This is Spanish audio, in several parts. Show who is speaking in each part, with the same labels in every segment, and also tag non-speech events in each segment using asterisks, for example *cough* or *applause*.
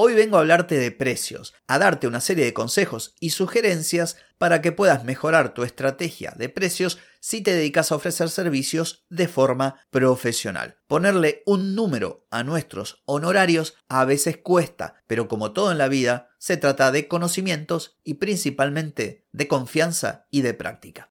Speaker 1: Hoy vengo a hablarte de precios, a darte una serie de consejos y sugerencias para que puedas mejorar tu estrategia de precios si te dedicas a ofrecer servicios de forma profesional. Ponerle un número a nuestros honorarios a veces cuesta, pero como todo en la vida, se trata de conocimientos y principalmente de confianza y de práctica.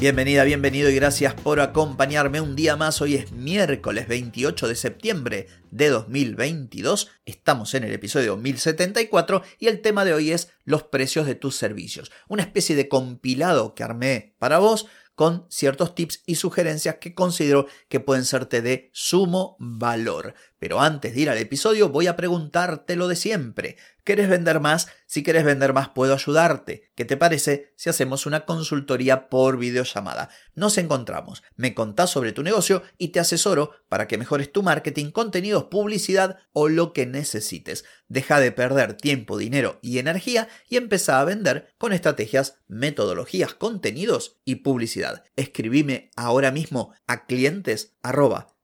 Speaker 1: Bienvenida, bienvenido y gracias por acompañarme un día más. Hoy es miércoles 28 de septiembre de 2022. Estamos en el episodio 1074 y el tema de hoy es los precios de tus servicios. Una especie de compilado que armé para vos con ciertos tips y sugerencias que considero que pueden serte de sumo valor. Pero antes de ir al episodio voy a preguntarte lo de siempre. ¿Quieres vender más? Si quieres vender más puedo ayudarte. ¿Qué te parece si hacemos una consultoría por videollamada? Nos encontramos, me contás sobre tu negocio y te asesoro para que mejores tu marketing, publicidad o lo que necesites. Deja de perder tiempo, dinero y energía y empieza a vender con estrategias, metodologías, contenidos y publicidad. Escribime ahora mismo a clientes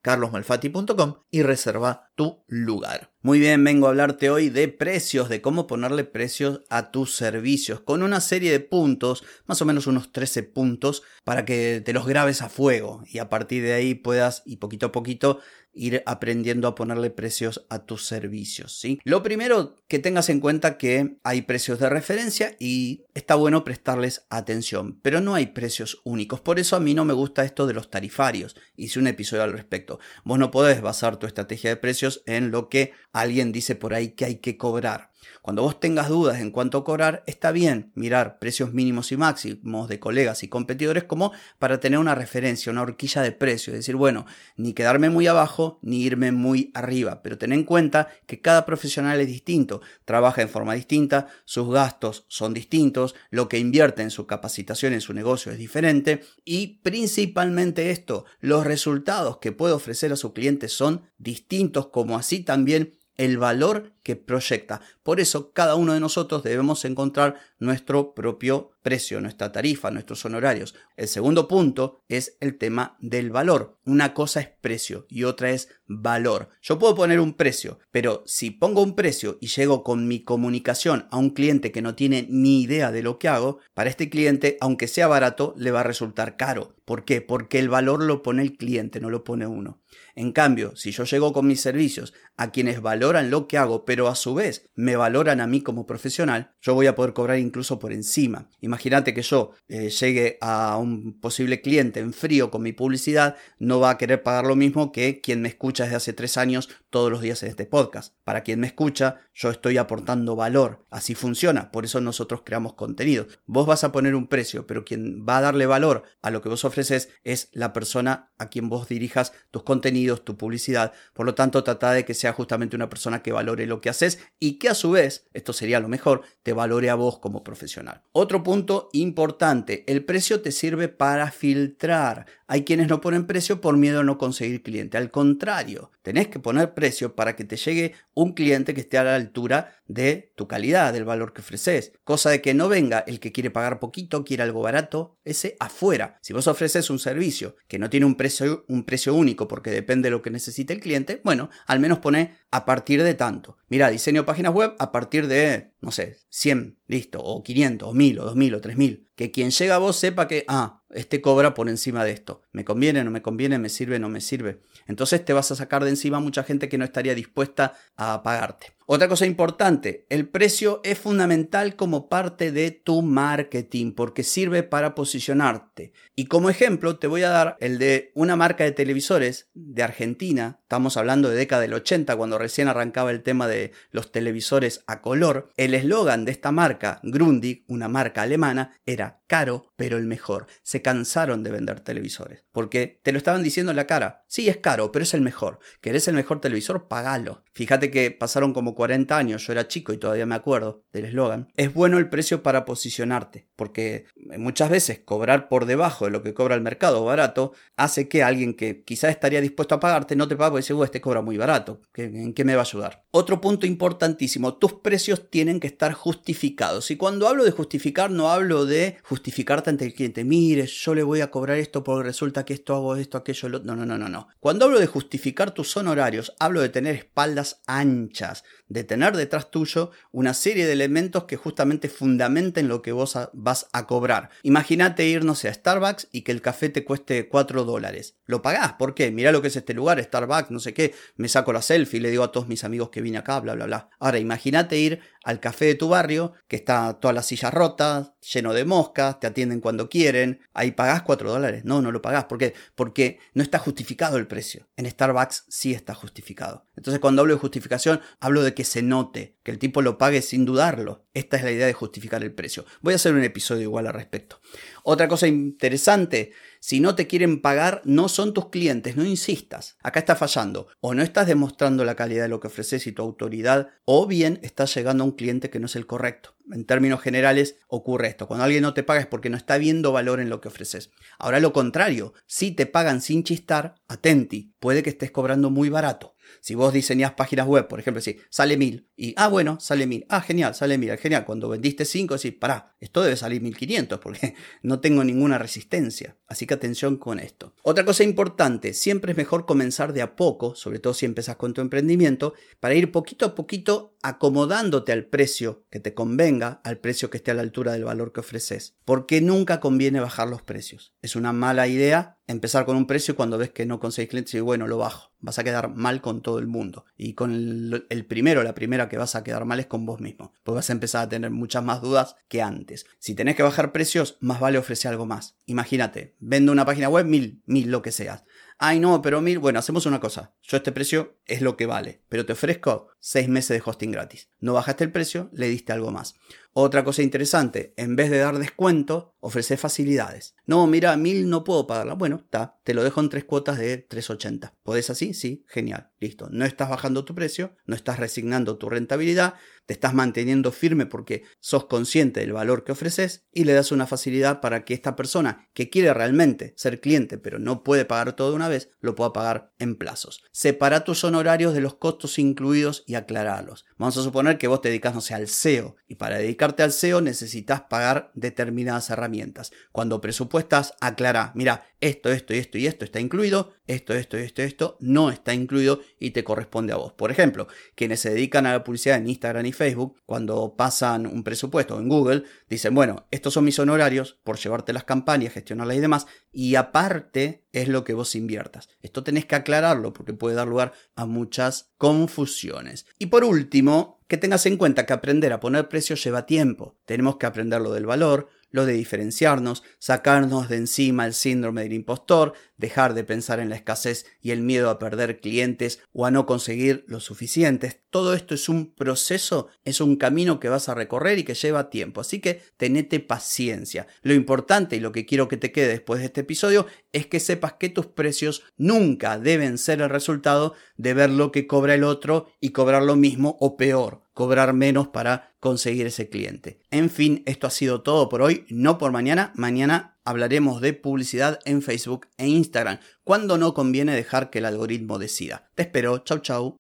Speaker 1: carlosmalfati.com y reserva tu lugar. Muy bien, vengo a hablarte hoy de precios, de cómo ponerle precios a tus servicios, con una serie de puntos, más o menos unos 13 puntos, para que te los grabes a fuego y a partir de ahí puedas, y poquito a poquito, ir aprendiendo a ponerle precios a tus servicios. ¿sí? Lo primero que tengas en cuenta que hay precios de referencia y está bueno prestarles atención, pero no hay precios únicos. Por eso a mí no me gusta esto de los tarifarios. Hice un episodio al respecto. Vos no podés basar tu estrategia de precios en lo que alguien dice por ahí que hay que cobrar. Cuando vos tengas dudas en cuanto a cobrar, está bien mirar precios mínimos y máximos de colegas y competidores como para tener una referencia, una horquilla de precios. Es decir, bueno, ni quedarme muy abajo ni irme muy arriba. Pero ten en cuenta que cada profesional es distinto, trabaja en forma distinta, sus gastos son distintos, lo que invierte en su capacitación en su negocio es diferente y principalmente esto, los resultados que puede ofrecer a su cliente son distintos como así también el valor que proyecta. Por eso cada uno de nosotros debemos encontrar nuestro propio precio, nuestra tarifa, nuestros honorarios. El segundo punto es el tema del valor. Una cosa es precio y otra es valor. Yo puedo poner un precio, pero si pongo un precio y llego con mi comunicación a un cliente que no tiene ni idea de lo que hago, para este cliente, aunque sea barato, le va a resultar caro. ¿Por qué? Porque el valor lo pone el cliente, no lo pone uno. En cambio, si yo llego con mis servicios a quienes valoran lo que hago, pero a su vez me valoran a mí como profesional, yo voy a poder cobrar incluso por encima. Imagínate que yo eh, llegue a un posible cliente en frío con mi publicidad, no va a querer pagar lo mismo que quien me escucha desde hace tres años todos los días en este podcast. Para quien me escucha, yo estoy aportando valor. Así funciona, por eso nosotros creamos contenido. Vos vas a poner un precio, pero quien va a darle valor a lo que vos ofreces es la persona a quien vos dirijas tus contenidos, tu publicidad. Por lo tanto, trata de que sea justamente una persona que valore lo que haces y que a su vez, esto sería lo mejor, te valore a vos como profesional. Otro punto importante, el precio te sirve para filtrar. Hay quienes no ponen precio por miedo a no conseguir cliente. Al contrario, tenés que poner precio para que te llegue un cliente que esté a la altura de tu calidad, del valor que ofreces. Cosa de que no venga el que quiere pagar poquito, quiere algo barato, ese afuera. Si vos ofreces un servicio que no tiene un precio, un precio único porque depende de lo que necesite el cliente, bueno, al menos pone a partir de tanto. Mira, diseño páginas web a partir de, no sé, 100, listo, o 500, o 1000, o 2000, o 3000. Que quien llega a vos sepa que, ah, este cobra por encima de esto. ¿Me conviene, no me conviene, me sirve, no me sirve? Entonces te vas a sacar de encima mucha gente que no estaría dispuesta a pagarte.
Speaker 2: Otra cosa importante, el precio es fundamental como parte de tu marketing porque sirve para posicionarte. Y como ejemplo te voy a dar el de una marca de televisores de Argentina, estamos hablando de década del 80 cuando recién arrancaba el tema de los televisores a color. El eslogan de esta marca, Grundig, una marca alemana, era caro pero el mejor. Se cansaron de vender televisores porque te lo estaban diciendo en la cara. Sí, es caro, pero es el mejor. ¿Querés el mejor televisor? Pagalo. Fíjate que pasaron como 40 años, yo era chico y todavía me acuerdo del eslogan. Es bueno el precio para posicionarte, porque muchas veces cobrar por debajo de lo que cobra el mercado barato hace que alguien que quizás estaría dispuesto a pagarte no te pague porque dice, este cobra muy barato, ¿en qué me va a ayudar? Otro punto importantísimo, tus precios tienen que estar justificados. Y cuando hablo de justificar, no hablo de justificarte ante el cliente. Mire, yo le voy a cobrar esto porque resulta que esto hago esto, aquello, lo... No, no, no, no, no. Cuando hablo de justificar tus honorarios, hablo de tener espaldas anchas, de tener detrás tuyo una serie de elementos que justamente fundamenten lo que vos vas a cobrar. Imagínate ir, no sé, a Starbucks y que el café te cueste 4 dólares. Lo pagás, ¿por qué? Mirá lo que es este lugar, Starbucks, no sé qué, me saco la selfie, le digo a todos mis amigos que vine acá, bla, bla, bla. Ahora, imagínate ir al café de tu barrio, que está todas las sillas rotas, lleno de moscas, te atienden cuando quieren, ahí pagás 4 dólares. No, no lo pagás. ¿Por qué? Porque no está justificado el precio. En Starbucks sí está justificado. Entonces cuando hablo de justificación, hablo de que se note, que el tipo lo pague sin dudarlo. Esta es la idea de justificar el precio. Voy a hacer un episodio igual al respecto. Otra cosa interesante, si no te quieren pagar, no son tus clientes, no insistas. Acá está fallando. O no estás demostrando la calidad de lo que ofreces y tu autoridad, o bien estás llegando a un cliente que no es el correcto. En términos generales ocurre esto. Cuando alguien no te paga es porque no está viendo valor en lo que ofreces. Ahora lo contrario, si te pagan sin chistar, atenti, puede que estés cobrando muy barato. Si vos diseñás páginas web, por ejemplo, si sale mil y, ah, bueno, sale mil, ah, genial, sale mil, genial. Cuando vendiste cinco, decís, pará, esto debe salir 1500 porque *laughs* no tengo ninguna resistencia. Así que atención con esto. Otra cosa importante, siempre es mejor comenzar de a poco, sobre todo si empezás con tu emprendimiento, para ir poquito a poquito acomodándote al precio que te convenga, al precio que esté a la altura del valor que ofreces. Porque nunca conviene bajar los precios. Es una mala idea empezar con un precio cuando ves que no conseguís clientes y bueno, lo bajo. Vas a quedar mal con todo el mundo. Y con el, el, primero, la primera que vas a quedar mal es con vos mismo. Pues vas a empezar a tener muchas más dudas que antes. Si tenés que bajar precios, más vale ofrecer algo más. Imagínate, vendo una página web, mil, mil, lo que seas. Ay, no, pero mil, bueno, hacemos una cosa. Yo este precio es lo que vale, pero te ofrezco seis meses de hosting gratis. No bajaste el precio, le diste algo más. Otra cosa interesante, en vez de dar descuento, ofrece facilidades. No, mira, mil no puedo pagarla. Bueno, está, te lo dejo en tres cuotas de 380. ¿Podés así? Sí, genial, listo. No estás bajando tu precio, no estás resignando tu rentabilidad, te estás manteniendo firme porque sos consciente del valor que ofreces y le das una facilidad para que esta persona que quiere realmente ser cliente pero no puede pagar todo de una vez, lo pueda pagar en plazos. Separa tus honorarios de los costos incluidos y aclararlos. Vamos a suponer que vos te dedicas, no sé, al SEO y para dedicar al SEO necesitas pagar determinadas herramientas. Cuando presupuestas, aclara, mira, esto, esto y esto y esto está incluido, esto, esto, esto, esto no está incluido y te corresponde a vos. Por ejemplo, quienes se dedican a la publicidad en Instagram y Facebook, cuando pasan un presupuesto en Google, dicen, bueno, estos son mis honorarios por llevarte las campañas, gestionarlas y demás, y aparte es lo que vos inviertas. Esto tenés que aclararlo porque puede dar lugar a muchas confusiones. Y por último, que tengas en cuenta que aprender a poner precios lleva tiempo. Tenemos que aprender lo del valor, lo de diferenciarnos, sacarnos de encima el síndrome del impostor, dejar de pensar en la escasez y el miedo a perder clientes o a no conseguir lo suficientes. Todo esto es un proceso, es un camino que vas a recorrer y que lleva tiempo, así que tenete paciencia. Lo importante y lo que quiero que te quede después de este episodio es que sepas que tus precios nunca deben ser el resultado de ver lo que cobra el otro y cobrar lo mismo o peor cobrar menos para conseguir ese cliente. En fin, esto ha sido todo por hoy, no por mañana. Mañana hablaremos de publicidad en Facebook e Instagram, cuando no conviene dejar que el algoritmo decida. Te espero, chau chau.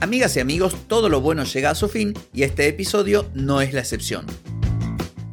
Speaker 1: Amigas y amigos, todo lo bueno llega a su fin y este episodio no es la excepción.